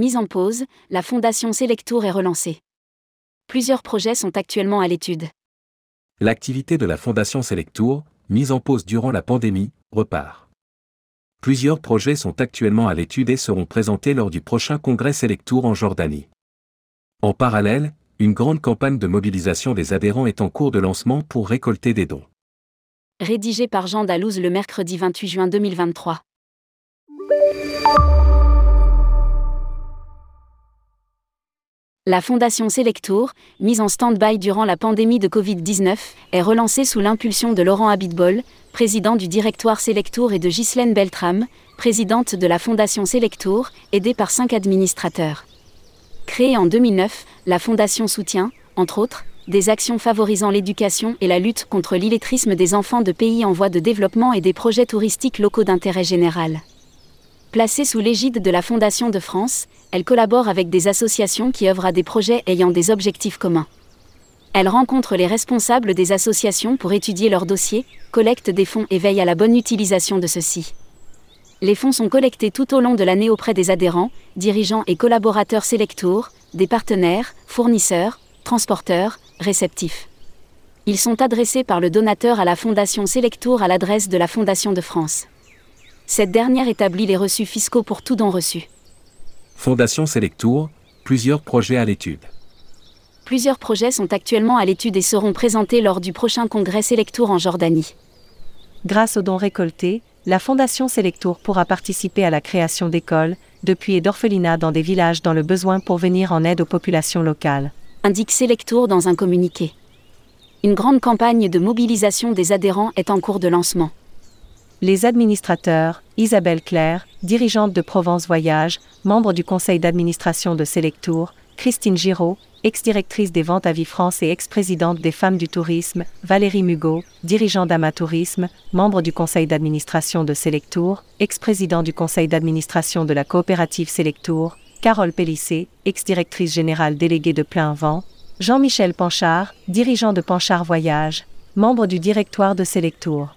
mise en pause, la Fondation Selectour est relancée. Plusieurs projets sont actuellement à l'étude. L'activité de la Fondation Selectour, mise en pause durant la pandémie, repart. Plusieurs projets sont actuellement à l'étude et seront présentés lors du prochain congrès Selectour en Jordanie. En parallèle, une grande campagne de mobilisation des adhérents est en cours de lancement pour récolter des dons. Rédigé par Jean Dalouse le mercredi 28 juin 2023. La Fondation Selectour, mise en stand-by durant la pandémie de Covid-19, est relancée sous l'impulsion de Laurent Abitbol, président du directoire Selectour et de Ghislaine Beltram, présidente de la Fondation Selectour, aidée par cinq administrateurs. Créée en 2009, la Fondation soutient, entre autres, des actions favorisant l'éducation et la lutte contre l'illettrisme des enfants de pays en voie de développement et des projets touristiques locaux d'intérêt général. Placée sous l'égide de la Fondation de France, elle collabore avec des associations qui œuvrent à des projets ayant des objectifs communs. Elle rencontre les responsables des associations pour étudier leurs dossiers, collecte des fonds et veille à la bonne utilisation de ceux-ci. Les fonds sont collectés tout au long de l'année auprès des adhérents, dirigeants et collaborateurs Selectour, des partenaires, fournisseurs, transporteurs, réceptifs. Ils sont adressés par le donateur à la Fondation Selectour à l'adresse de la Fondation de France. Cette dernière établit les reçus fiscaux pour tout don reçu. Fondation Selectour, plusieurs projets à l'étude. Plusieurs projets sont actuellement à l'étude et seront présentés lors du prochain congrès Selectour en Jordanie. Grâce aux dons récoltés, la Fondation Selectour pourra participer à la création d'écoles, de puits et d'orphelinats dans des villages dans le besoin pour venir en aide aux populations locales. Indique Selectour dans un communiqué. Une grande campagne de mobilisation des adhérents est en cours de lancement. Les administrateurs, Isabelle Claire, dirigeante de Provence Voyage, membre du conseil d'administration de Selectour, Christine Giraud, ex-directrice des ventes à Vie France et ex-présidente des femmes du tourisme, Valérie Mugot, dirigeant d'Amatourisme, membre du conseil d'administration de Selectour, ex-président du conseil d'administration de la coopérative Selectour, Carole Pellissé, ex-directrice générale déléguée de Plein Vent, Jean-Michel Panchard, dirigeant de Panchard Voyage, membre du directoire de Selectour.